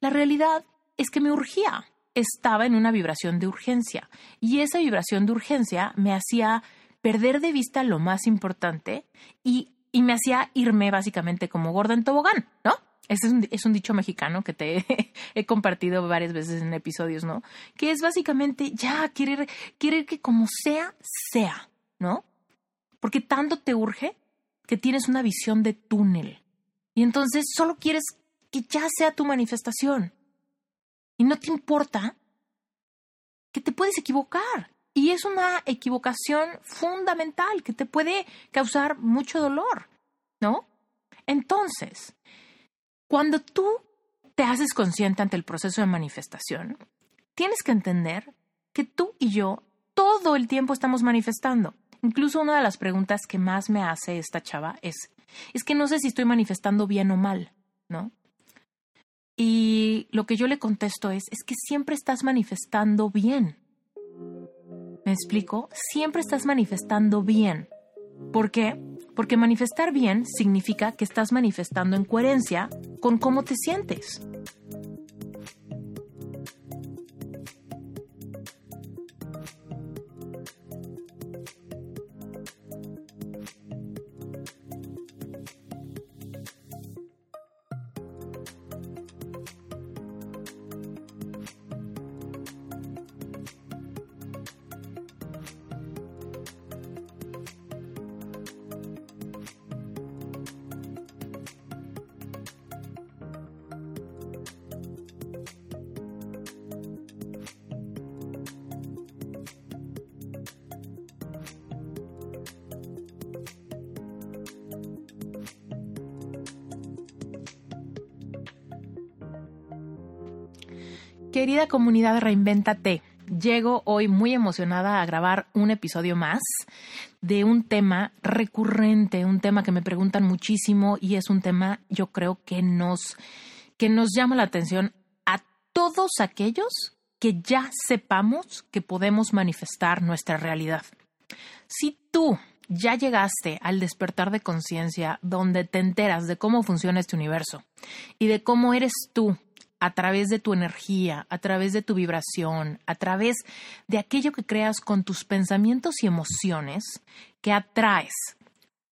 La realidad es que me urgía. Estaba en una vibración de urgencia y esa vibración de urgencia me hacía perder de vista lo más importante y, y me hacía irme básicamente como gorda en tobogán, ¿no? Ese es un, es un dicho mexicano que te he compartido varias veces en episodios, ¿no? Que es básicamente ya querer, que como sea, sea, ¿no? Porque tanto te urge que tienes una visión de túnel. Y entonces solo quieres que ya sea tu manifestación. Y no te importa que te puedes equivocar. Y es una equivocación fundamental que te puede causar mucho dolor, ¿no? Entonces, cuando tú te haces consciente ante el proceso de manifestación, tienes que entender que tú y yo todo el tiempo estamos manifestando. Incluso una de las preguntas que más me hace esta chava es, es que no sé si estoy manifestando bien o mal, ¿no? Y lo que yo le contesto es, es que siempre estás manifestando bien. ¿Me explico? Siempre estás manifestando bien. ¿Por qué? Porque manifestar bien significa que estás manifestando en coherencia con cómo te sientes. Querida comunidad de Reinvéntate, llego hoy muy emocionada a grabar un episodio más de un tema recurrente, un tema que me preguntan muchísimo y es un tema yo creo que nos que nos llama la atención a todos aquellos que ya sepamos que podemos manifestar nuestra realidad. Si tú ya llegaste al despertar de conciencia donde te enteras de cómo funciona este universo y de cómo eres tú a través de tu energía, a través de tu vibración, a través de aquello que creas con tus pensamientos y emociones, que atraes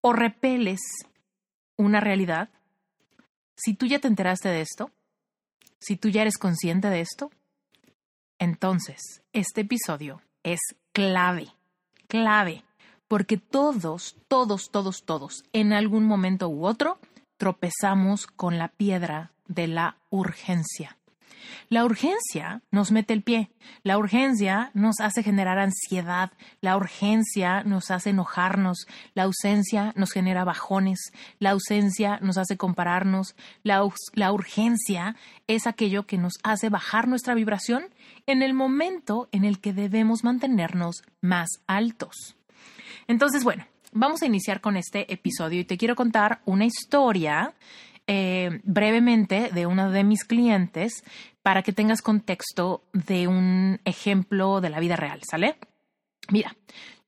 o repeles una realidad, si tú ya te enteraste de esto, si tú ya eres consciente de esto, entonces este episodio es clave, clave, porque todos, todos, todos, todos, en algún momento u otro, tropezamos con la piedra de la urgencia. La urgencia nos mete el pie, la urgencia nos hace generar ansiedad, la urgencia nos hace enojarnos, la ausencia nos genera bajones, la ausencia nos hace compararnos, la, la, urgencia es aquello que nos hace bajar nuestra vibración en el momento en el que debemos mantenernos más altos. Entonces, bueno, vamos a iniciar con este episodio y te quiero contar una historia eh, brevemente de uno de mis clientes para que tengas contexto de un ejemplo de la vida real, ¿sale? Mira,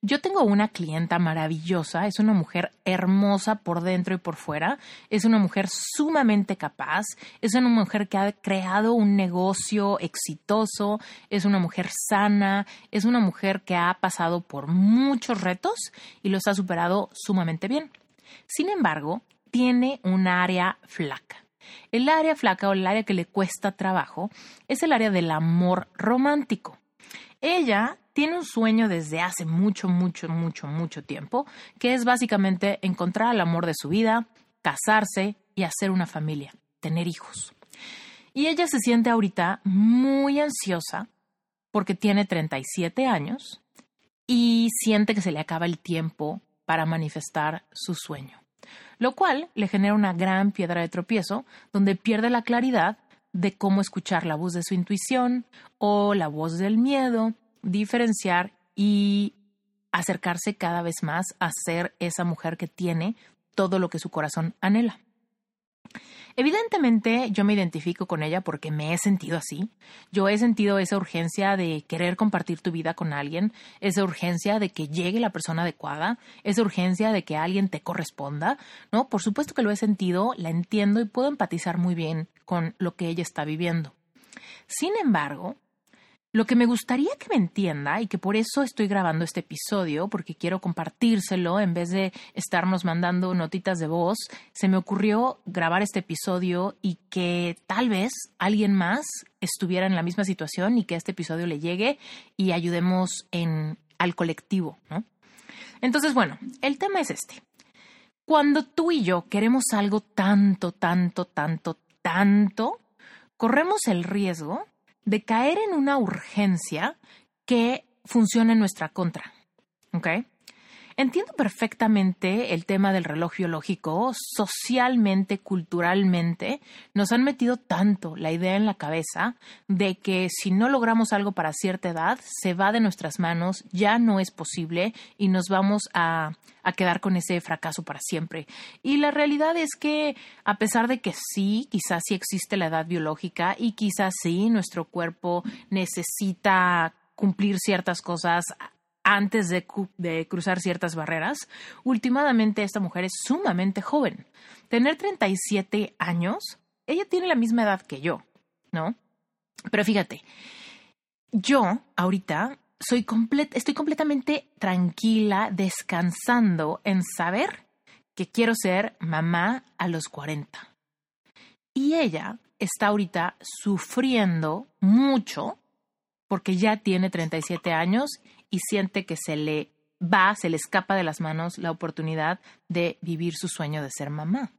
yo tengo una clienta maravillosa, es una mujer hermosa por dentro y por fuera, es una mujer sumamente capaz, es una mujer que ha creado un negocio exitoso, es una mujer sana, es una mujer que ha pasado por muchos retos y los ha superado sumamente bien. Sin embargo, tiene un área flaca. El área flaca o el área que le cuesta trabajo es el área del amor romántico. Ella tiene un sueño desde hace mucho, mucho, mucho, mucho tiempo, que es básicamente encontrar el amor de su vida, casarse y hacer una familia, tener hijos. Y ella se siente ahorita muy ansiosa porque tiene 37 años y siente que se le acaba el tiempo para manifestar su sueño lo cual le genera una gran piedra de tropiezo donde pierde la claridad de cómo escuchar la voz de su intuición o la voz del miedo, diferenciar y acercarse cada vez más a ser esa mujer que tiene todo lo que su corazón anhela. Evidentemente yo me identifico con ella porque me he sentido así. Yo he sentido esa urgencia de querer compartir tu vida con alguien, esa urgencia de que llegue la persona adecuada, esa urgencia de que alguien te corresponda, ¿no? Por supuesto que lo he sentido, la entiendo y puedo empatizar muy bien con lo que ella está viviendo. Sin embargo, lo que me gustaría que me entienda y que por eso estoy grabando este episodio, porque quiero compartírselo en vez de estarnos mandando notitas de voz, se me ocurrió grabar este episodio y que tal vez alguien más estuviera en la misma situación y que este episodio le llegue y ayudemos en, al colectivo, ¿no? Entonces, bueno, el tema es este. Cuando tú y yo queremos algo tanto, tanto, tanto, tanto, corremos el riesgo de caer en una urgencia que funcione en nuestra contra. ¿Ok? Entiendo perfectamente el tema del reloj biológico. Socialmente, culturalmente, nos han metido tanto la idea en la cabeza de que si no logramos algo para cierta edad, se va de nuestras manos, ya no es posible y nos vamos a, a quedar con ese fracaso para siempre. Y la realidad es que, a pesar de que sí, quizás sí existe la edad biológica y quizás sí, nuestro cuerpo necesita cumplir ciertas cosas antes de, cruzar ciertas barreras, últimamente esta mujer es sumamente joven. Tener 37 años, ella tiene la misma edad que yo, ¿no? Pero fíjate, yo ahorita soy estoy completamente tranquila, descansando en saber que quiero ser mamá a los 40. Y ella está ahorita sufriendo mucho porque ya tiene 37 años y siente que se le va, se le escapa de las manos la oportunidad de vivir su sueño de ser mamá.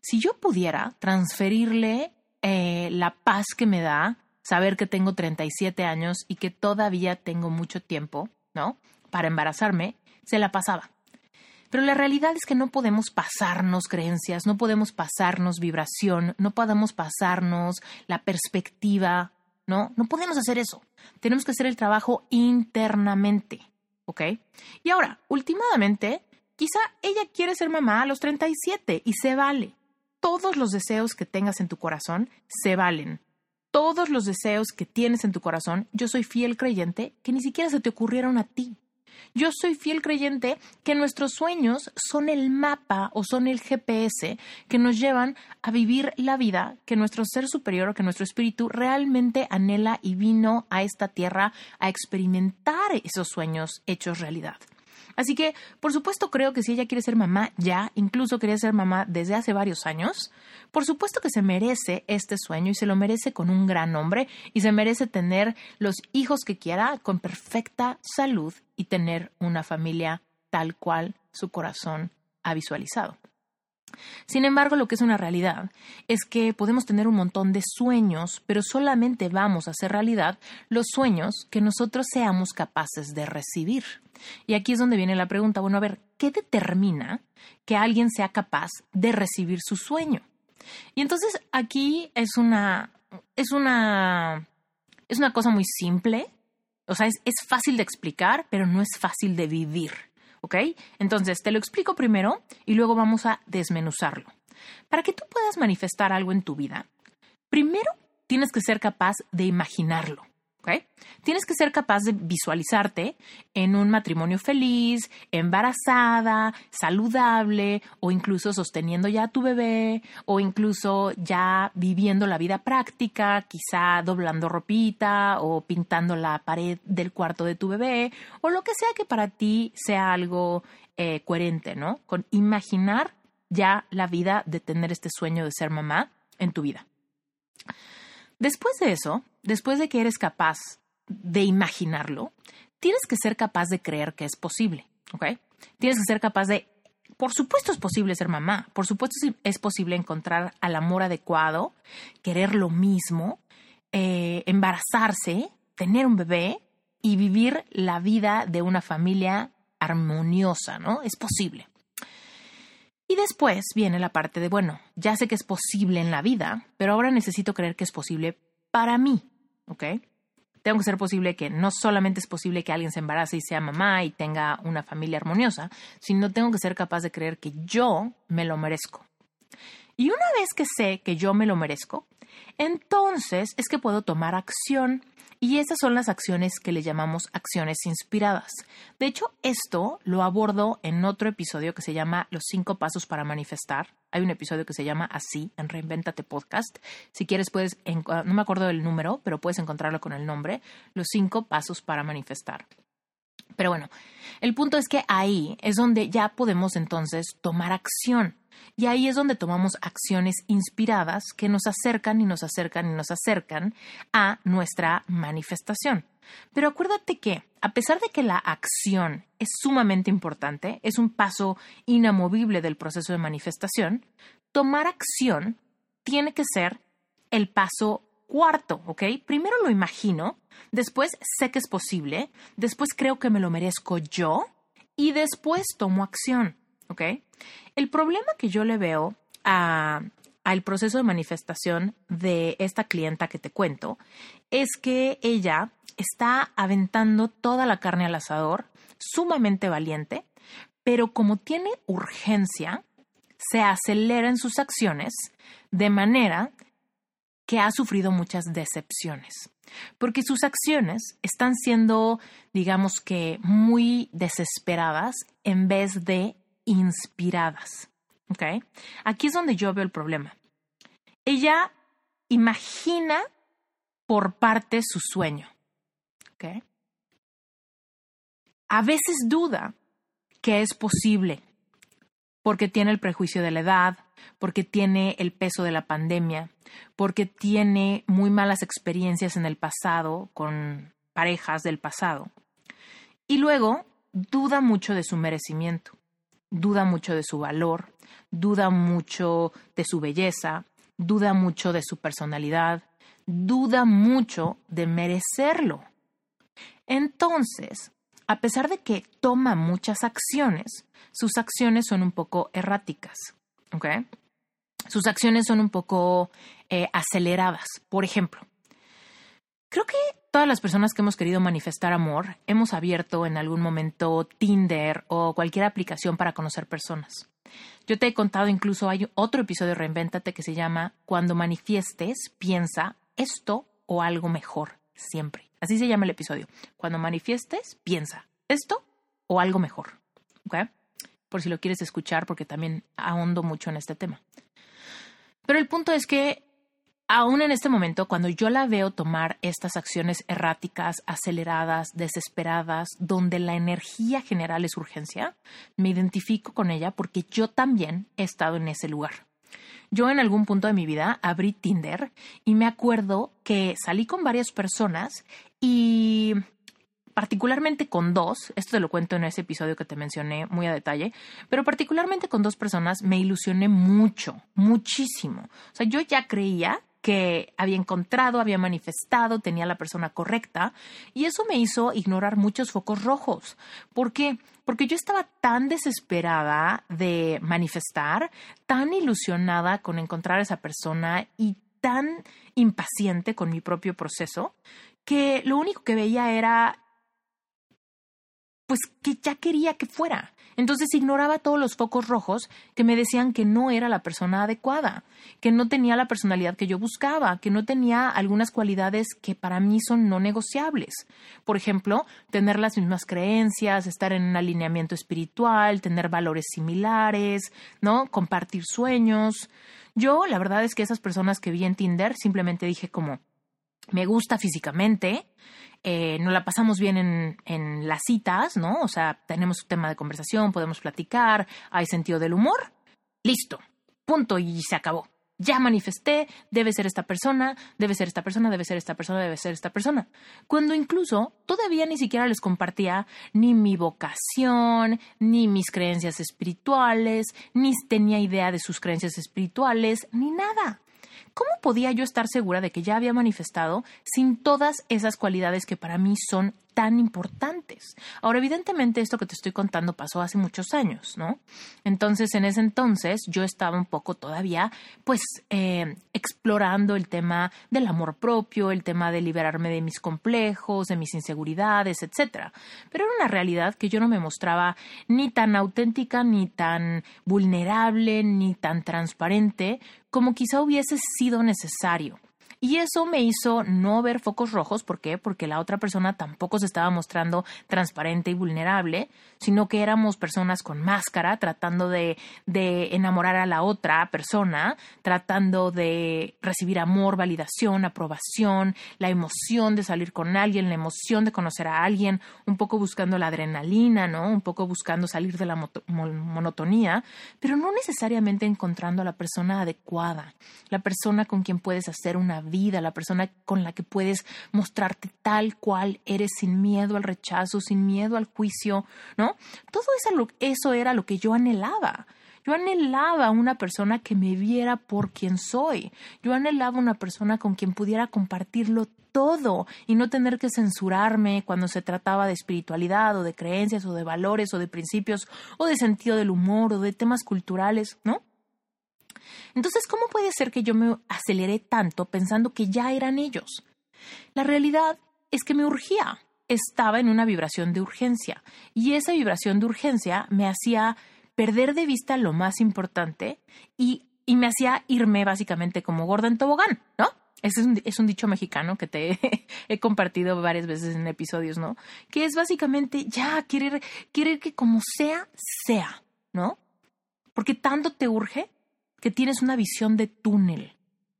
Si yo pudiera transferirle eh, la paz que me da saber que tengo 37 años y que todavía tengo mucho tiempo, ¿no? Para embarazarme, se la pasaba. Pero la realidad es que no podemos pasarnos creencias, no podemos pasarnos vibración, no podemos pasarnos la perspectiva ¿no? No podemos hacer eso. Tenemos que hacer el trabajo internamente, ¿ok? Y ahora, últimamente, quizá ella quiere ser mamá a los 37 y se vale. Todos los deseos que tengas en tu corazón se valen. Todos los deseos que tienes en tu corazón, yo soy fiel creyente que ni siquiera se te ocurrieron a ti. Yo soy fiel creyente que nuestros sueños son el mapa o son el GPS que nos llevan a vivir la vida que nuestro ser superior o que nuestro espíritu realmente anhela y vino a esta tierra a experimentar esos sueños hechos realidad. Así que, por supuesto, creo que si ella quiere ser mamá ya, incluso quería ser mamá desde hace varios años, por supuesto que se merece este sueño y se lo merece con un gran nombre y se merece tener los hijos que quiera con perfecta salud y tener una familia tal cual su corazón ha visualizado. Sin embargo, lo que es una realidad es que podemos tener un montón de sueños, pero solamente vamos a hacer realidad los sueños que nosotros seamos capaces de recibir. Y aquí es donde viene la pregunta, bueno, a ver, ¿qué determina que alguien sea capaz de recibir su sueño? Y entonces aquí es una, es una, es una cosa muy simple, o sea, es, es fácil de explicar, pero no es fácil de vivir. ¿ok? Entonces, te lo explico primero y luego vamos a desmenuzarlo. Para que tú puedas manifestar algo en tu vida, primero tienes que ser capaz de imaginarlo. Tienes que ser capaz de visualizarte en un matrimonio feliz, embarazada, saludable o incluso sosteniendo ya a tu bebé o incluso ya viviendo la vida práctica, quizá doblando ropita o pintando la pared del cuarto de tu bebé o lo que sea que para ti sea algo eh, coherente, ¿no? Con imaginar ya la vida de tener este sueño de ser mamá en tu vida. Después de eso, después de que eres capaz de imaginarlo, tienes que ser capaz de creer que es posible, ¿ok? Tienes que ser capaz de, por supuesto es posible ser mamá, por supuesto es posible encontrar al amor adecuado, querer lo mismo, eh, embarazarse, tener un bebé y vivir la vida de una familia armoniosa, ¿no? Es posible. Y después viene la parte de, bueno, ya sé que es posible en la vida, pero ahora necesito creer que es posible para mí, ¿ok? Tengo que ser posible que no solamente es posible que alguien se embarace y sea mamá y tenga una familia armoniosa, sino tengo que ser capaz de creer que yo me lo merezco. Y una vez que sé que yo me lo merezco, entonces es que puedo tomar acción y esas son las acciones que le llamamos acciones inspiradas. De hecho, esto lo abordo en otro episodio que se llama Los cinco pasos para manifestar. Hay un episodio que se llama así en Reinventate Podcast. Si quieres puedes, no me acuerdo del número, pero puedes encontrarlo con el nombre, Los cinco pasos para manifestar. Pero bueno, el punto es que ahí es donde ya podemos entonces tomar acción. Y ahí es donde tomamos acciones inspiradas que nos acercan y nos acercan y nos acercan a nuestra manifestación. Pero acuérdate que, a pesar de que la acción es sumamente importante, es un paso inamovible del proceso de manifestación, tomar acción tiene que ser el paso cuarto, ¿ok? Primero lo imagino, después sé que es posible, después creo que me lo merezco yo y después tomo acción, ¿ok? El problema que yo le veo al proceso de manifestación de esta clienta que te cuento es que ella está aventando toda la carne al asador, sumamente valiente, pero como tiene urgencia, se acelera en sus acciones de manera que ha sufrido muchas decepciones, porque sus acciones están siendo, digamos que, muy desesperadas en vez de inspiradas. ¿Ok? Aquí es donde yo veo el problema. Ella imagina por parte su sueño. ¿Ok? A veces duda que es posible porque tiene el prejuicio de la edad, porque tiene el peso de la pandemia, porque tiene muy malas experiencias en el pasado con parejas del pasado. Y luego duda mucho de su merecimiento duda mucho de su valor, duda mucho de su belleza, duda mucho de su personalidad, duda mucho de merecerlo. Entonces, a pesar de que toma muchas acciones, sus acciones son un poco erráticas. ¿Ok? Sus acciones son un poco eh, aceleradas. Por ejemplo, creo que todas las personas que hemos querido manifestar amor hemos abierto en algún momento Tinder o cualquier aplicación para conocer personas. Yo te he contado incluso hay otro episodio de Reinvéntate que se llama Cuando manifiestes, piensa esto o algo mejor, siempre. Así se llama el episodio. Cuando manifiestes, piensa esto o algo mejor. ¿Ok? Por si lo quieres escuchar, porque también ahondo mucho en este tema. Pero el punto es que Aún en este momento, cuando yo la veo tomar estas acciones erráticas, aceleradas, desesperadas, donde la energía general es urgencia, me identifico con ella porque yo también he estado en ese lugar. Yo en algún punto de mi vida abrí Tinder y me acuerdo que salí con varias personas y particularmente con dos, esto te lo cuento en ese episodio que te mencioné muy a detalle, pero particularmente con dos personas me ilusioné mucho, muchísimo. O sea, yo ya creía que había encontrado, había manifestado, tenía la persona correcta, y eso me hizo ignorar muchos focos rojos. ¿Por qué? Porque yo estaba tan desesperada de manifestar, tan ilusionada con encontrar a esa persona y tan impaciente con mi propio proceso, que lo único que veía era pues que ya quería que fuera. Entonces ignoraba todos los focos rojos que me decían que no era la persona adecuada, que no tenía la personalidad que yo buscaba, que no tenía algunas cualidades que para mí son no negociables. Por ejemplo, tener las mismas creencias, estar en un alineamiento espiritual, tener valores similares, ¿no? Compartir sueños. Yo, la verdad es que esas personas que vi en Tinder simplemente dije como, me gusta físicamente, eh, nos la pasamos bien en, en las citas, ¿no? O sea, tenemos un tema de conversación, podemos platicar, hay sentido del humor, listo, punto y se acabó. Ya manifesté, debe ser esta persona, debe ser esta persona, debe ser esta persona, debe ser esta persona. Cuando incluso todavía ni siquiera les compartía ni mi vocación, ni mis creencias espirituales, ni tenía idea de sus creencias espirituales, ni nada. ¿Cómo podía yo estar segura de que ya había manifestado sin todas esas cualidades que para mí son tan importantes. Ahora, evidentemente, esto que te estoy contando pasó hace muchos años, ¿no? Entonces, en ese entonces, yo estaba un poco todavía, pues, eh, explorando el tema del amor propio, el tema de liberarme de mis complejos, de mis inseguridades, etcétera. Pero era una realidad que yo no me mostraba ni tan auténtica, ni tan vulnerable, ni tan transparente como quizá hubiese sido necesario. Y eso me hizo no ver focos rojos. ¿Por qué? Porque la otra persona tampoco se estaba mostrando transparente y vulnerable, sino que éramos personas con máscara tratando de, de enamorar a la otra persona, tratando de recibir amor, validación, aprobación, la emoción de salir con alguien, la emoción de conocer a alguien, un poco buscando la adrenalina, ¿no? Un poco buscando salir de la monotonía, pero no necesariamente encontrando a la persona adecuada, la persona con quien puedes hacer una vida, la persona con la que puedes mostrarte tal cual eres sin miedo al rechazo, sin miedo al juicio, ¿no? Todo eso, eso era lo que yo anhelaba. Yo anhelaba una persona que me viera por quien soy. Yo anhelaba una persona con quien pudiera compartirlo todo y no tener que censurarme cuando se trataba de espiritualidad o de creencias o de valores o de principios o de sentido del humor o de temas culturales, ¿no? Entonces, ¿cómo puede ser que yo me aceleré tanto pensando que ya eran ellos? La realidad es que me urgía, estaba en una vibración de urgencia y esa vibración de urgencia me hacía perder de vista lo más importante y, y me hacía irme básicamente como gorda en tobogán, ¿no? Ese es un, es un dicho mexicano que te he compartido varias veces en episodios, ¿no? Que es básicamente ya querer, querer que como sea, sea, ¿no? Porque tanto te urge que tienes una visión de túnel.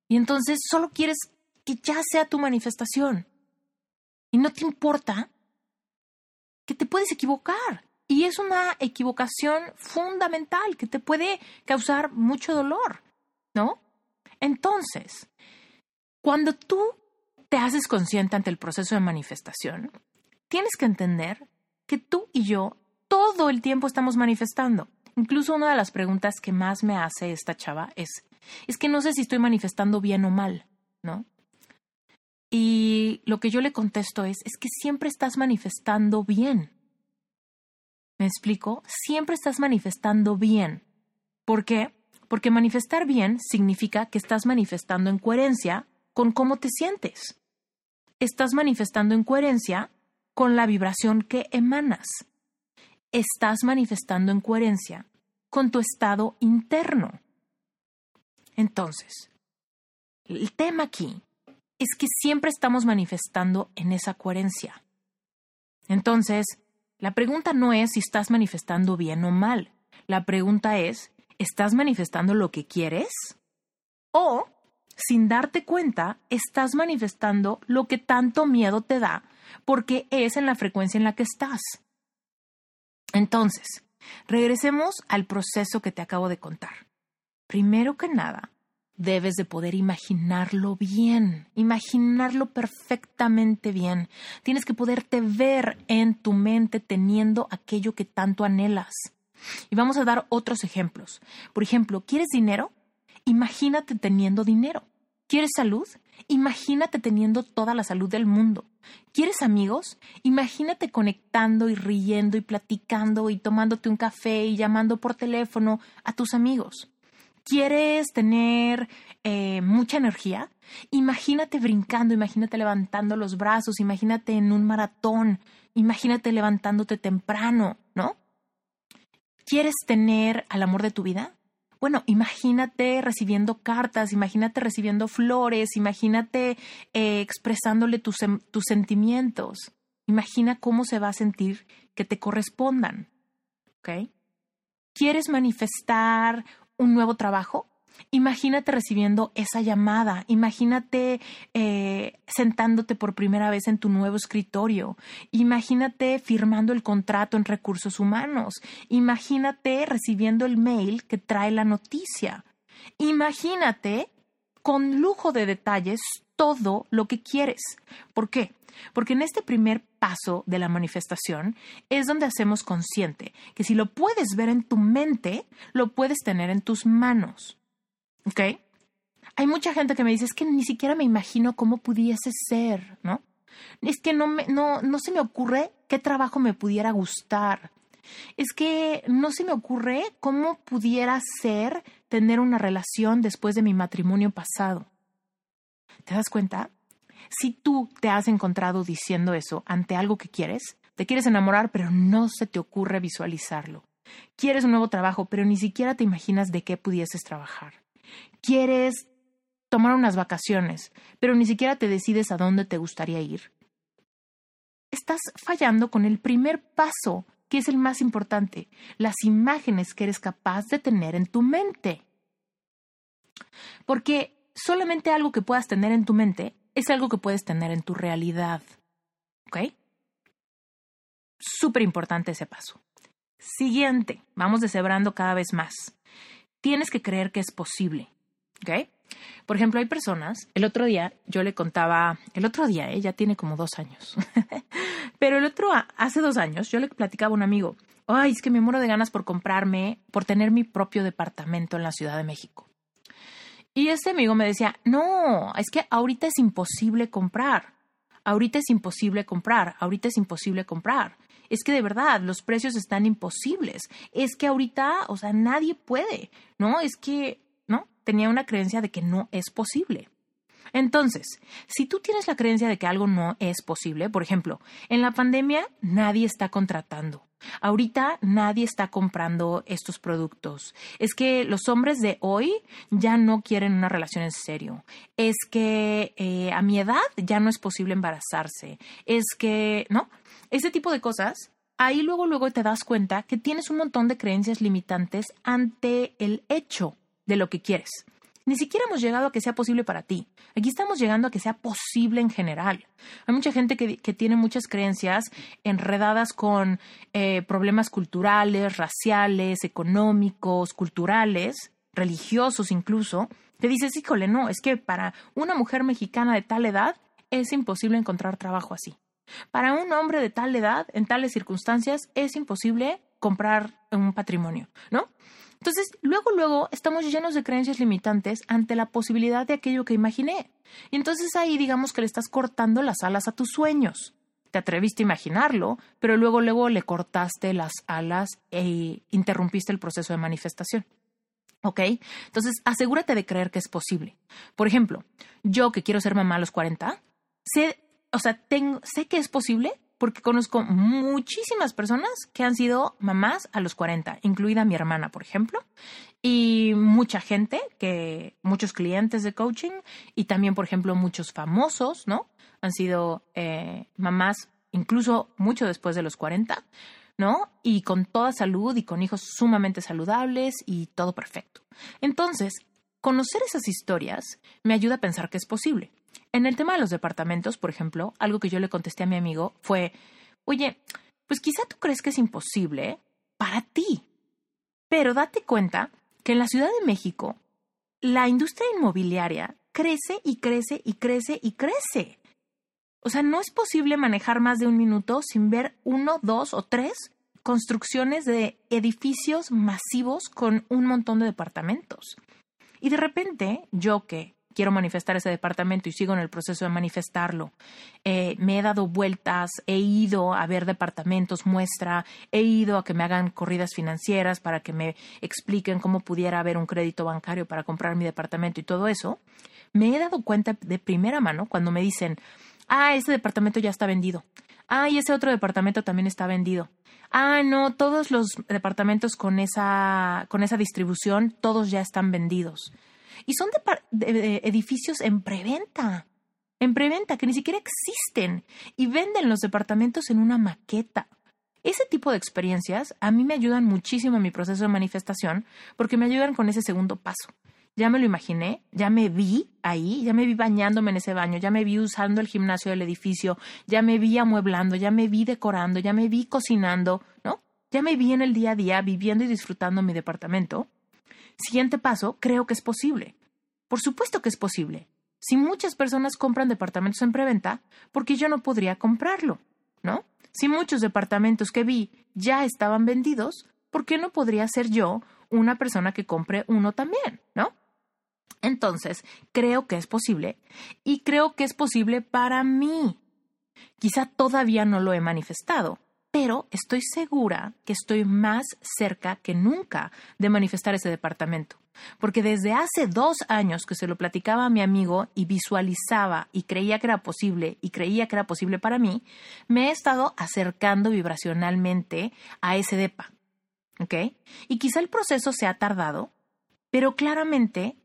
Y entonces solo quieres que ya sea tu manifestación. Y no te importa que te puedes equivocar. Y es una equivocación fundamental que te puede causar mucho dolor, ¿no? Entonces, cuando tú te haces consciente ante el proceso de manifestación, tienes que entender que tú y yo todo el tiempo estamos manifestando. Incluso una de las preguntas que más me hace esta chava es, es que no sé si estoy manifestando bien o mal, ¿no? Y lo que yo le contesto es, es que siempre estás manifestando bien. ¿Me explico? Siempre estás manifestando bien. ¿Por qué? Porque manifestar bien significa que estás manifestando en coherencia con cómo te sientes. Estás manifestando en coherencia con la vibración que emanas estás manifestando en coherencia con tu estado interno. Entonces, el tema aquí es que siempre estamos manifestando en esa coherencia. Entonces, la pregunta no es si estás manifestando bien o mal. La pregunta es, ¿estás manifestando lo que quieres? O, sin darte cuenta, estás manifestando lo que tanto miedo te da porque es en la frecuencia en la que estás. Entonces, regresemos al proceso que te acabo de contar. Primero que nada, debes de poder imaginarlo bien, imaginarlo perfectamente bien. Tienes que poderte ver en tu mente teniendo aquello que tanto anhelas. Y vamos a dar otros ejemplos. Por ejemplo, ¿quieres dinero? Imagínate teniendo dinero. ¿Quieres salud? Imagínate teniendo toda la salud del mundo. ¿Quieres amigos? Imagínate conectando y riendo y platicando y tomándote un café y llamando por teléfono a tus amigos. ¿Quieres tener eh, mucha energía? Imagínate brincando, imagínate levantando los brazos, imagínate en un maratón, imagínate levantándote temprano, ¿no? ¿Quieres tener al amor de tu vida? Bueno, imagínate recibiendo cartas, imagínate recibiendo flores, imagínate eh, expresándole tus, tus sentimientos. Imagina cómo se va a sentir que te correspondan. ¿Ok? ¿Quieres manifestar un nuevo trabajo? Imagínate recibiendo esa llamada, imagínate eh, sentándote por primera vez en tu nuevo escritorio, imagínate firmando el contrato en recursos humanos, imagínate recibiendo el mail que trae la noticia, imagínate con lujo de detalles todo lo que quieres. ¿Por qué? Porque en este primer paso de la manifestación es donde hacemos consciente que si lo puedes ver en tu mente, lo puedes tener en tus manos. ¿Ok? Hay mucha gente que me dice, es que ni siquiera me imagino cómo pudiese ser, ¿no? Es que no, me, no, no se me ocurre qué trabajo me pudiera gustar. Es que no se me ocurre cómo pudiera ser tener una relación después de mi matrimonio pasado. ¿Te das cuenta? Si tú te has encontrado diciendo eso ante algo que quieres, te quieres enamorar, pero no se te ocurre visualizarlo. Quieres un nuevo trabajo, pero ni siquiera te imaginas de qué pudieses trabajar. Quieres tomar unas vacaciones, pero ni siquiera te decides a dónde te gustaría ir, estás fallando con el primer paso, que es el más importante, las imágenes que eres capaz de tener en tu mente. Porque solamente algo que puedas tener en tu mente es algo que puedes tener en tu realidad. ¿Ok? Súper importante ese paso. Siguiente, vamos deshebrando cada vez más. Tienes que creer que es posible. ¿Ok? Por ejemplo, hay personas, el otro día yo le contaba, el otro día, ella tiene como dos años, pero el otro, hace dos años, yo le platicaba a un amigo, ay, es que me muero de ganas por comprarme, por tener mi propio departamento en la Ciudad de México. Y ese amigo me decía, no, es que ahorita es imposible comprar, ahorita es imposible comprar, ahorita es imposible comprar. Es que de verdad los precios están imposibles. Es que ahorita, o sea, nadie puede, ¿no? Es que tenía una creencia de que no es posible. Entonces, si tú tienes la creencia de que algo no es posible, por ejemplo, en la pandemia nadie está contratando. Ahorita nadie está comprando estos productos. Es que los hombres de hoy ya no quieren una relación en serio. Es que eh, a mi edad ya no es posible embarazarse. Es que, ¿no? Ese tipo de cosas. Ahí luego, luego te das cuenta que tienes un montón de creencias limitantes ante el hecho de lo que quieres. Ni siquiera hemos llegado a que sea posible para ti. Aquí estamos llegando a que sea posible en general. Hay mucha gente que, tiene muchas creencias enredadas con eh, problemas culturales, raciales, económicos, culturales, religiosos incluso, que dices, híjole, no, es que para una mujer mexicana de tal edad es imposible encontrar trabajo así. Para un hombre de tal edad, en tales circunstancias, es imposible comprar un patrimonio, ¿no? Entonces, luego, luego estamos llenos de creencias limitantes ante la posibilidad de aquello que imaginé. Y entonces ahí digamos que le estás cortando las alas a tus sueños. Te atreviste a imaginarlo, pero luego, luego le cortaste las alas e interrumpiste el proceso de manifestación. ¿Ok? Entonces, asegúrate de creer que es posible. Por ejemplo, yo que quiero ser mamá a los 40, sé, o sea, tengo, sé que es posible porque conozco muchísimas personas que han sido mamás a los 40, incluida mi hermana, por ejemplo, y mucha gente, que muchos clientes de coaching y también, por ejemplo, muchos famosos, ¿no? Han sido eh, mamás incluso mucho después de los 40, ¿no? Y con toda salud y con hijos sumamente saludables y todo perfecto. Entonces, conocer esas historias me ayuda a pensar que es posible. En el tema de los departamentos, por ejemplo, algo que yo le contesté a mi amigo fue, oye, pues quizá tú crees que es imposible para ti, pero date cuenta que en la Ciudad de México la industria inmobiliaria crece y crece y crece y crece. O sea, no es posible manejar más de un minuto sin ver uno, dos o tres construcciones de edificios masivos con un montón de departamentos. Y de repente, yo que quiero manifestar ese departamento y sigo en el proceso de manifestarlo. Eh, me he dado vueltas, he ido a ver departamentos, muestra, he ido a que me hagan corridas financieras para que me expliquen cómo pudiera haber un crédito bancario para comprar mi departamento y todo eso. Me he dado cuenta de primera mano cuando me dicen, ah, ese departamento ya está vendido. Ah, y ese otro departamento también está vendido. Ah, no, todos los departamentos con esa, con esa distribución, todos ya están vendidos. Y son de, edificios en preventa, en preventa, que ni siquiera existen y venden los departamentos en una maqueta. Ese tipo de experiencias a mí me ayudan muchísimo en mi proceso de manifestación porque me ayudan con ese segundo paso. Ya me lo imaginé, ya me vi ahí, ya me vi bañándome en ese baño, ya me vi usando el gimnasio del edificio, ya me vi amueblando, ya me vi decorando, ya me vi cocinando, ¿no? Ya me vi en el día a día viviendo y disfrutando mi departamento. Siguiente paso, creo que es posible. Por supuesto que es posible. Si muchas personas compran departamentos en preventa, ¿por qué yo no podría comprarlo? ¿No? Si muchos departamentos que vi ya estaban vendidos, ¿por qué no podría ser yo una persona que compre uno también? ¿No? Entonces, creo que es posible y creo que es posible para mí. Quizá todavía no lo he manifestado, pero estoy segura que estoy más cerca que nunca de manifestar ese departamento. Porque desde hace dos años que se lo platicaba a mi amigo y visualizaba y creía que era posible y creía que era posible para mí, me he estado acercando vibracionalmente a ese DEPA. ¿Ok? Y quizá el proceso se ha tardado, pero claramente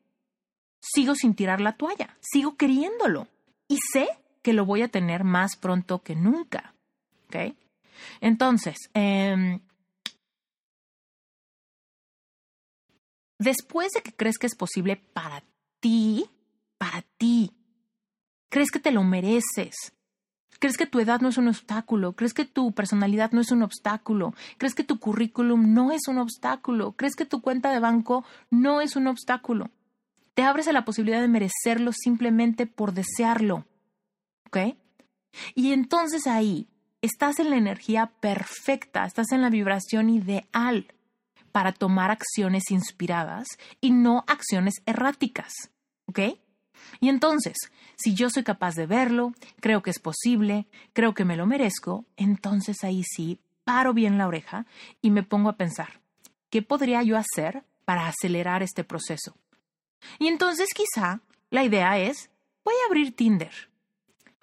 sigo sin tirar la toalla, sigo queriéndolo y sé que lo voy a tener más pronto que nunca. ¿Ok? Entonces, em, después de que crees que es posible para ti, para ti, crees que te lo mereces, crees que tu edad no es un obstáculo, crees que tu personalidad no es un obstáculo, crees que tu currículum no es un obstáculo, crees que tu cuenta de banco no es un obstáculo. Te abres a la posibilidad de merecerlo simplemente por desearlo. ¿Ok? Y entonces ahí estás en la energía perfecta, estás en la vibración ideal para tomar acciones inspiradas y no acciones erráticas. ¿Ok? Y entonces, si yo soy capaz de verlo, creo que es posible, creo que me lo merezco, entonces ahí sí paro bien la oreja y me pongo a pensar, ¿qué podría yo hacer para acelerar este proceso? Y entonces quizá la idea es, voy a abrir Tinder.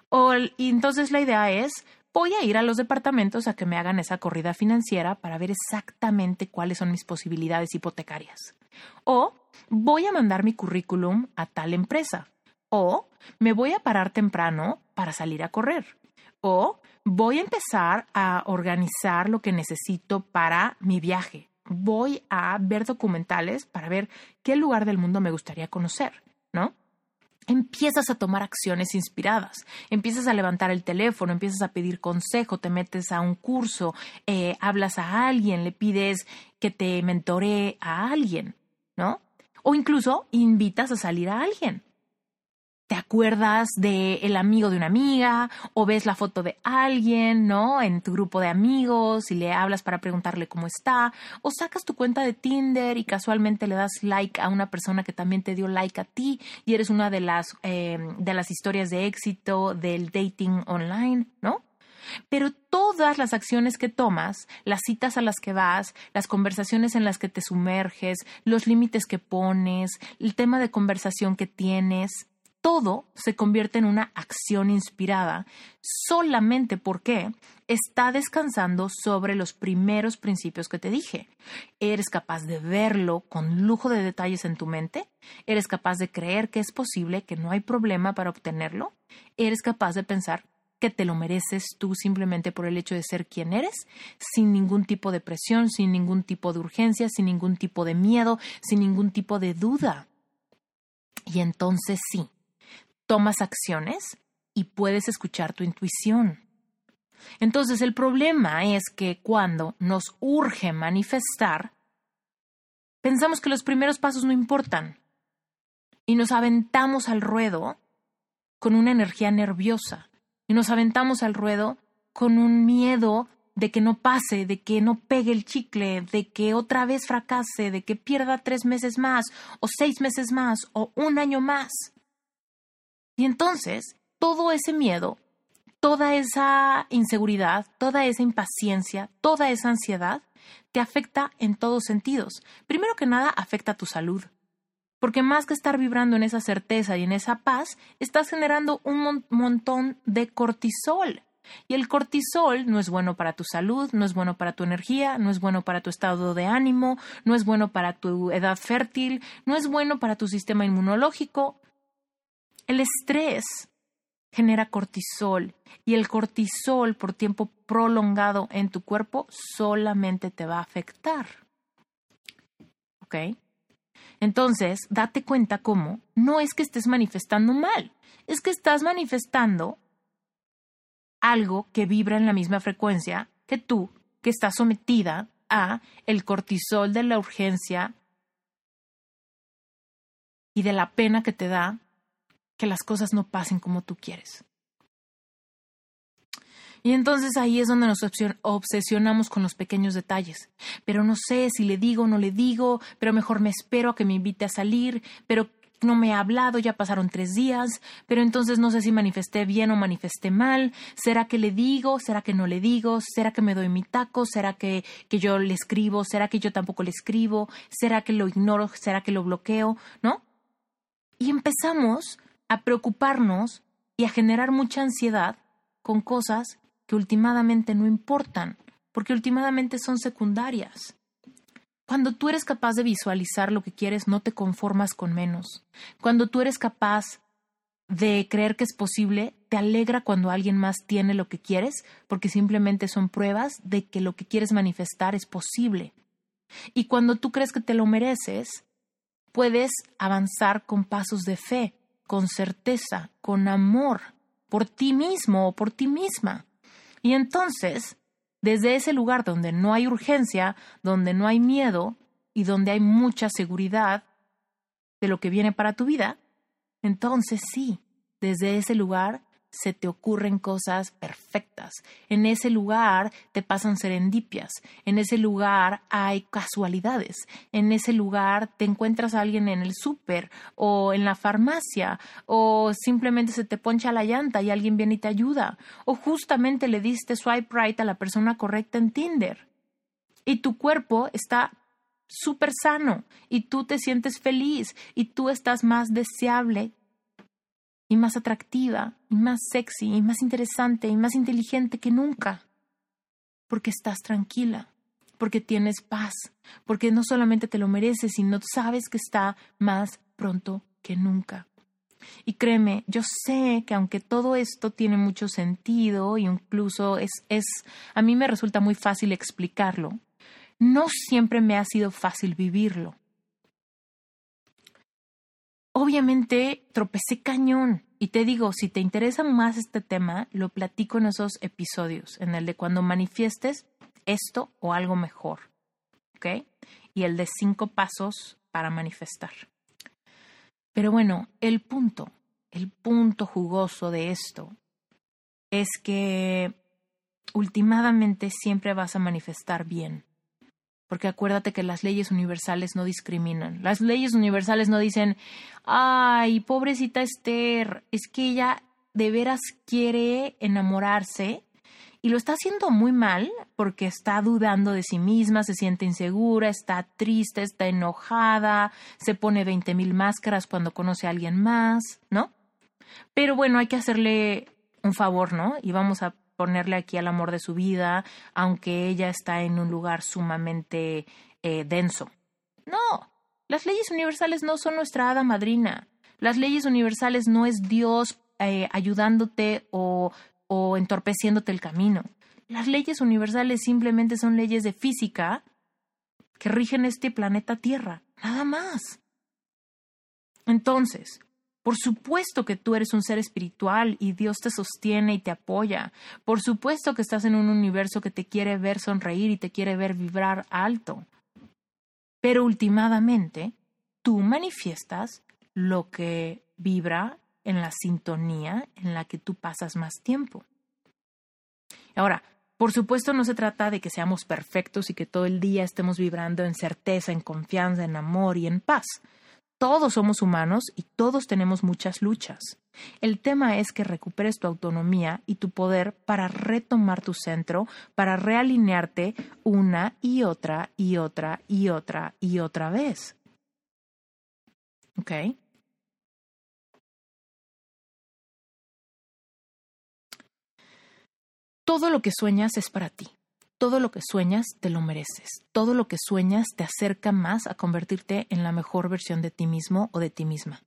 O, entonces la idea es, voy a ir a los departamentos a que me hagan esa corrida financiera para ver exactamente cuáles son mis posibilidades hipotecarias. O voy a mandar mi currículum a tal empresa. O me voy a parar temprano para salir a correr. O voy a empezar a organizar lo que necesito para mi viaje. Voy a ver documentales para ver qué lugar del mundo me gustaría conocer, ¿no? Empiezas a tomar acciones inspiradas, empiezas a levantar el teléfono, empiezas a pedir consejo, te metes a un curso, eh, hablas a alguien, le pides que te mentoree a alguien, ¿no? O incluso invitas a salir a alguien. Te acuerdas de el amigo de una amiga o ves la foto de alguien, ¿no? En tu grupo de amigos y le hablas para preguntarle cómo está o sacas tu cuenta de Tinder y casualmente le das like a una persona que también te dio like a ti y eres una de las eh, de las historias de éxito del dating online, ¿no? Pero todas las acciones que tomas, las citas a las que vas, las conversaciones en las que te sumerges, los límites que pones, el tema de conversación que tienes, todo se convierte en una acción inspirada solamente porque está descansando sobre los primeros principios que te dije. Eres capaz de verlo con lujo de detalles en tu mente, eres capaz de creer que es posible, que no hay problema para obtenerlo, eres capaz de pensar que te lo mereces tú simplemente por el hecho de ser quien eres, sin ningún tipo de presión, sin ningún tipo de urgencia, sin ningún tipo de miedo, sin ningún tipo de duda. Y entonces sí, tomas acciones y puedes escuchar tu intuición. Entonces el problema es que cuando nos urge manifestar, pensamos que los primeros pasos no importan y nos aventamos al ruedo con una energía nerviosa y nos aventamos al ruedo con un miedo de que no pase, de que no pegue el chicle, de que otra vez fracase, de que pierda tres meses más, o seis meses más, o un año más. Y entonces, todo ese miedo, toda esa inseguridad, toda esa impaciencia, toda esa ansiedad, te afecta en todos sentidos. Primero que nada, afecta a tu salud. Porque más que estar vibrando en esa certeza y en esa paz, estás generando un montón de cortisol. Y el cortisol no es bueno para tu salud, no es bueno para tu energía, no es bueno para tu estado de ánimo, no es bueno para tu edad fértil, no es bueno para tu sistema inmunológico. El estrés genera cortisol y el cortisol por tiempo prolongado en tu cuerpo solamente te va a afectar. ¿Ok? Entonces, date cuenta cómo no es que estés manifestando mal, es que estás manifestando algo que vibra en la misma frecuencia que tú, que estás sometida a el cortisol de la urgencia y de la pena que te da que las cosas no pasen como tú quieres. Y entonces ahí es donde nos obsesionamos con los pequeños detalles. Pero no sé si le digo o no le digo, pero mejor me espero a que me invite a salir, pero no me ha hablado, ya pasaron tres días, pero entonces no sé si manifesté bien o manifesté mal. ¿Será que le digo? ¿Será que no le digo? ¿Será que me doy mi taco? ¿Será que, que yo le escribo? ¿Será que yo tampoco le escribo? ¿Será que lo ignoro? ¿Será que lo bloqueo? ¿No? Y empezamos a preocuparnos y a generar mucha ansiedad con cosas que últimamente no importan, porque últimamente son secundarias. Cuando tú eres capaz de visualizar lo que quieres, no te conformas con menos. Cuando tú eres capaz de creer que es posible, te alegra cuando alguien más tiene lo que quieres, porque simplemente son pruebas de que lo que quieres manifestar es posible. Y cuando tú crees que te lo mereces, puedes avanzar con pasos de fe, con certeza, con amor, por ti mismo o por ti misma. Y entonces, desde ese lugar donde no hay urgencia, donde no hay miedo y donde hay mucha seguridad de lo que viene para tu vida, entonces sí, desde ese lugar se te ocurren cosas perfectas. En ese lugar te pasan serendipias. En ese lugar hay casualidades. En ese lugar te encuentras a alguien en el súper o en la farmacia o simplemente se te poncha la llanta y alguien viene y te ayuda. O justamente le diste swipe right a la persona correcta en Tinder. Y tu cuerpo está súper sano y tú te sientes feliz y tú estás más deseable y más atractiva, y más sexy, y más interesante, y más inteligente que nunca. Porque estás tranquila, porque tienes paz, porque no solamente te lo mereces, sino sabes que está más pronto que nunca. Y créeme, yo sé que aunque todo esto tiene mucho sentido y incluso es, es, a mí me resulta muy fácil explicarlo, no siempre me ha sido fácil vivirlo. Obviamente tropecé cañón. Y te digo, si te interesa más este tema, lo platico en esos episodios, en el de cuando manifiestes esto o algo mejor. ¿Ok? Y el de cinco pasos para manifestar. Pero bueno, el punto, el punto jugoso de esto es que últimamente siempre vas a manifestar bien porque acuérdate que las leyes universales no discriminan. Las leyes universales no dicen, ay, pobrecita Esther, es que ella de veras quiere enamorarse y lo está haciendo muy mal porque está dudando de sí misma, se siente insegura, está triste, está enojada, se pone veinte mil máscaras cuando conoce a alguien más, ¿no? Pero bueno, hay que hacerle un favor, ¿no? Y vamos a ponerle aquí al amor de su vida, aunque ella está en un lugar sumamente eh, denso. No, las leyes universales no son nuestra hada madrina. Las leyes universales no es Dios eh, ayudándote o, o entorpeciéndote el camino. Las leyes universales simplemente son leyes de física que rigen este planeta Tierra, nada más. Entonces, por supuesto que tú eres un ser espiritual y Dios te sostiene y te apoya. Por supuesto que estás en un universo que te quiere ver sonreír y te quiere ver vibrar alto. Pero últimamente, tú manifiestas lo que vibra en la sintonía en la que tú pasas más tiempo. Ahora, por supuesto no se trata de que seamos perfectos y que todo el día estemos vibrando en certeza, en confianza, en amor y en paz. Todos somos humanos y todos tenemos muchas luchas. El tema es que recuperes tu autonomía y tu poder para retomar tu centro, para realinearte una y otra y otra y otra y otra vez. ¿Ok? Todo lo que sueñas es para ti. Todo lo que sueñas te lo mereces. Todo lo que sueñas te acerca más a convertirte en la mejor versión de ti mismo o de ti misma.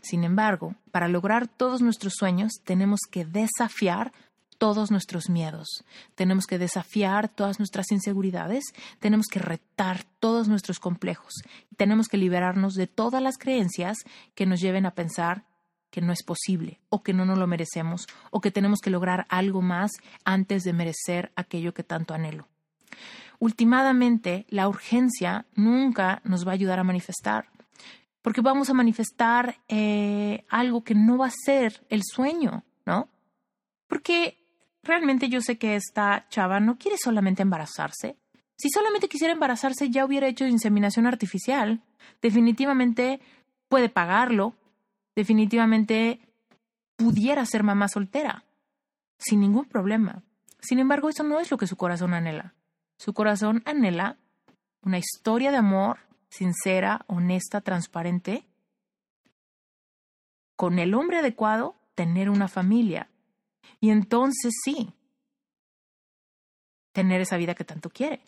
Sin embargo, para lograr todos nuestros sueños tenemos que desafiar todos nuestros miedos, tenemos que desafiar todas nuestras inseguridades, tenemos que retar todos nuestros complejos, tenemos que liberarnos de todas las creencias que nos lleven a pensar que no es posible o que no nos lo merecemos o que tenemos que lograr algo más antes de merecer aquello que tanto anhelo. Últimamente, la urgencia nunca nos va a ayudar a manifestar, porque vamos a manifestar eh, algo que no va a ser el sueño, ¿no? Porque realmente yo sé que esta chava no quiere solamente embarazarse. Si solamente quisiera embarazarse, ya hubiera hecho inseminación artificial. Definitivamente puede pagarlo, definitivamente pudiera ser mamá soltera, sin ningún problema. Sin embargo, eso no es lo que su corazón anhela. Su corazón anhela una historia de amor sincera, honesta, transparente, con el hombre adecuado, tener una familia. Y entonces sí, tener esa vida que tanto quiere.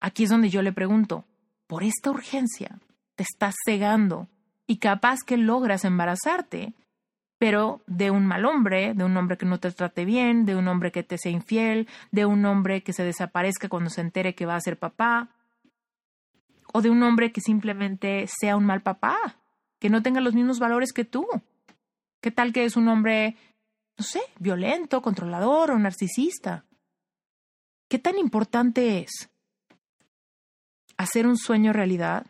Aquí es donde yo le pregunto, por esta urgencia te estás cegando y capaz que logras embarazarte, pero de un mal hombre, de un hombre que no te trate bien, de un hombre que te sea infiel, de un hombre que se desaparezca cuando se entere que va a ser papá, o de un hombre que simplemente sea un mal papá, que no tenga los mismos valores que tú. ¿Qué tal que es un hombre, no sé, violento, controlador o narcisista? ¿Qué tan importante es hacer un sueño realidad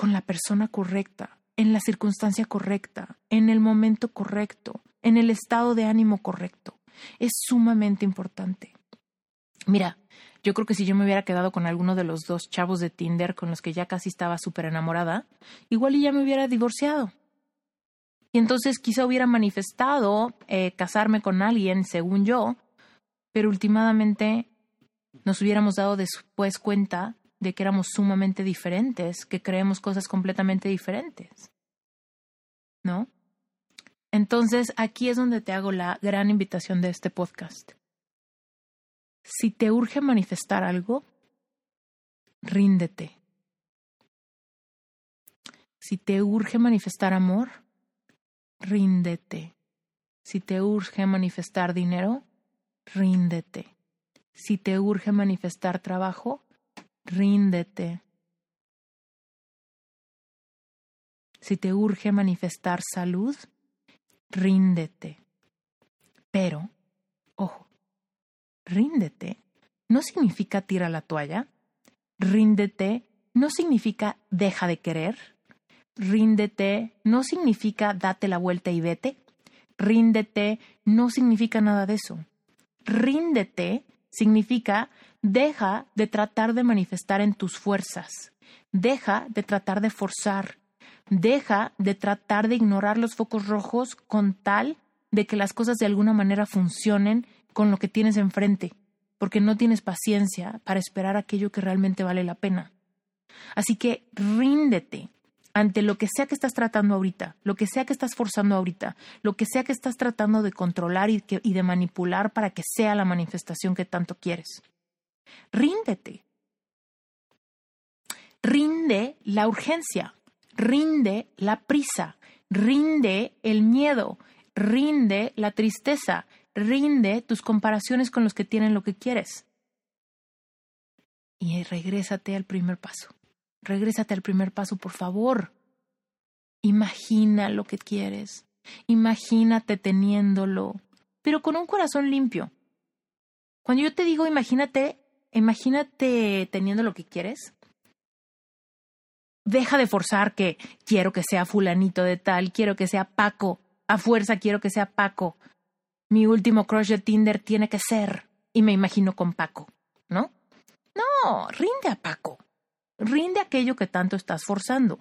con la persona correcta, en la circunstancia correcta, en el momento correcto, en el estado de ánimo correcto? Es sumamente importante. Mira, yo creo que si yo me hubiera quedado con alguno de los dos chavos de Tinder con los que ya casi estaba súper enamorada, igual y ya me hubiera divorciado. Y entonces quizá hubiera manifestado eh, casarme con alguien, según yo, pero últimamente nos hubiéramos dado después cuenta de que éramos sumamente diferentes, que creemos cosas completamente diferentes. ¿No? Entonces, aquí es donde te hago la gran invitación de este podcast. Si te urge manifestar algo, ríndete. Si te urge manifestar amor, ríndete. Si te urge manifestar dinero, ríndete. Si te urge manifestar trabajo, ríndete. Si te urge manifestar salud, ríndete. Pero, ojo, ríndete no significa tira la toalla. Ríndete no significa deja de querer. Ríndete no significa date la vuelta y vete. Ríndete no significa nada de eso. Ríndete significa deja de tratar de manifestar en tus fuerzas. Deja de tratar de forzar. Deja de tratar de ignorar los focos rojos con tal de que las cosas de alguna manera funcionen con lo que tienes enfrente, porque no tienes paciencia para esperar aquello que realmente vale la pena. Así que ríndete ante lo que sea que estás tratando ahorita, lo que sea que estás forzando ahorita, lo que sea que estás tratando de controlar y, y de manipular para que sea la manifestación que tanto quieres. Ríndete. Rinde la urgencia, rinde la prisa, rinde el miedo, rinde la tristeza, rinde tus comparaciones con los que tienen lo que quieres. Y regrésate al primer paso. Regrésate al primer paso, por favor. Imagina lo que quieres. Imagínate teniéndolo, pero con un corazón limpio. Cuando yo te digo imagínate, imagínate teniendo lo que quieres. Deja de forzar que quiero que sea fulanito de tal, quiero que sea Paco, a fuerza quiero que sea Paco, mi último crush de Tinder tiene que ser, y me imagino con Paco, ¿no? No, rinde a Paco. Rinde aquello que tanto estás forzando.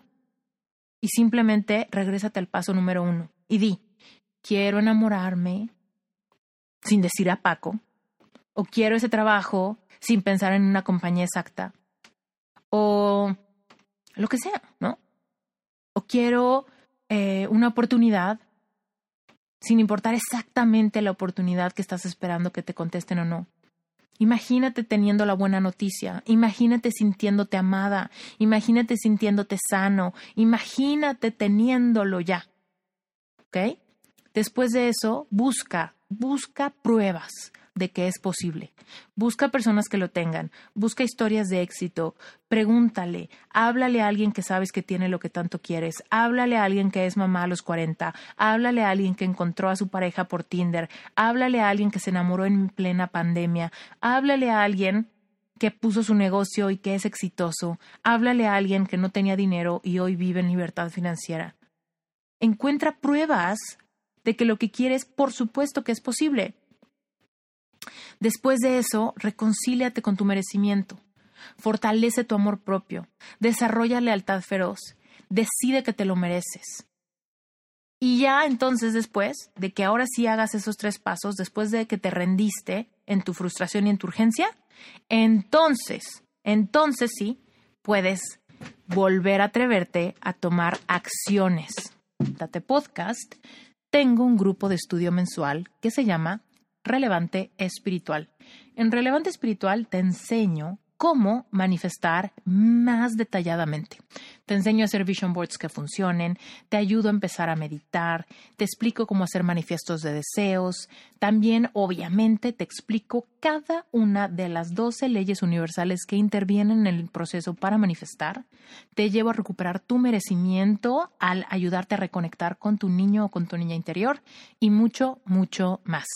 Y simplemente regrésate al paso número uno y di, quiero enamorarme sin decir a Paco, o quiero ese trabajo sin pensar en una compañía exacta, o lo que sea, ¿no? O quiero eh, una oportunidad sin importar exactamente la oportunidad que estás esperando que te contesten o no. Imagínate teniendo la buena noticia, imagínate sintiéndote amada, imagínate sintiéndote sano, imagínate teniéndolo ya. ¿Ok? Después de eso, busca, busca pruebas, de que es posible. Busca personas que lo tengan, busca historias de éxito, pregúntale, háblale a alguien que sabes que tiene lo que tanto quieres, háblale a alguien que es mamá a los 40, háblale a alguien que encontró a su pareja por Tinder, háblale a alguien que se enamoró en plena pandemia, háblale a alguien que puso su negocio y que es exitoso, háblale a alguien que no tenía dinero y hoy vive en libertad financiera. Encuentra pruebas de que lo que quieres, por supuesto que es posible. Después de eso, reconcíliate con tu merecimiento. Fortalece tu amor propio. Desarrolla lealtad feroz. Decide que te lo mereces. Y ya entonces después de que ahora sí hagas esos tres pasos, después de que te rendiste en tu frustración y en tu urgencia, entonces, entonces sí, puedes volver a atreverte a tomar acciones. Date podcast. Tengo un grupo de estudio mensual que se llama relevante espiritual. En relevante espiritual te enseño cómo manifestar más detalladamente. Te enseño a hacer vision boards que funcionen, te ayudo a empezar a meditar, te explico cómo hacer manifiestos de deseos, también obviamente te explico cada una de las 12 leyes universales que intervienen en el proceso para manifestar, te llevo a recuperar tu merecimiento al ayudarte a reconectar con tu niño o con tu niña interior y mucho, mucho más.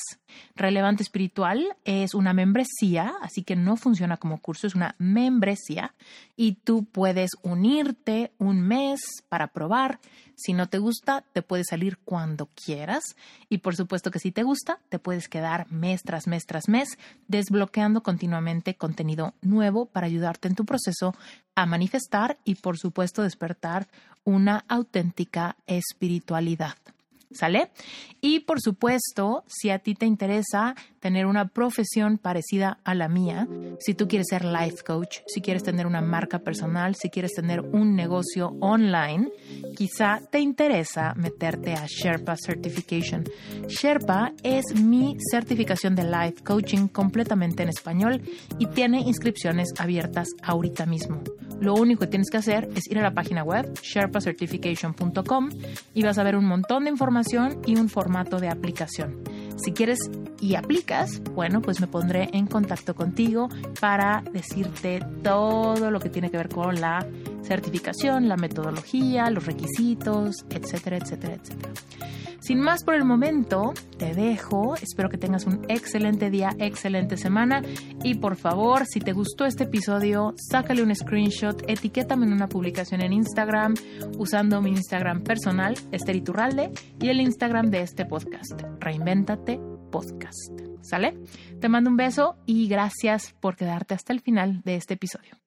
Relevante Espiritual es una membresía, así que no funciona como curso, es una membresía y tú puedes unirte un mes para probar. Si no te gusta, te puedes salir cuando quieras y por supuesto que si te gusta, te puedes quedar mes tras mes tras mes desbloqueando continuamente contenido nuevo para ayudarte en tu proceso a manifestar y por supuesto despertar una auténtica espiritualidad. ¿Sale? Y por supuesto, si a ti te interesa tener una profesión parecida a la mía, si tú quieres ser life coach, si quieres tener una marca personal, si quieres tener un negocio online, quizá te interesa meterte a Sherpa Certification. Sherpa es mi certificación de life coaching completamente en español y tiene inscripciones abiertas ahorita mismo. Lo único que tienes que hacer es ir a la página web sherpacertification.com y vas a ver un montón de información y un formato de aplicación. Si quieres y aplicas, bueno, pues me pondré en contacto contigo para decirte todo lo que tiene que ver con la certificación, la metodología, los requisitos, etcétera, etcétera, etcétera. Sin más por el momento, te dejo. Espero que tengas un excelente día, excelente semana. Y por favor, si te gustó este episodio, sácale un screenshot, etiquétame en una publicación en Instagram usando mi Instagram personal, Esther Iturralde, y el Instagram de este podcast, Reinventate Podcast. ¿Sale? Te mando un beso y gracias por quedarte hasta el final de este episodio.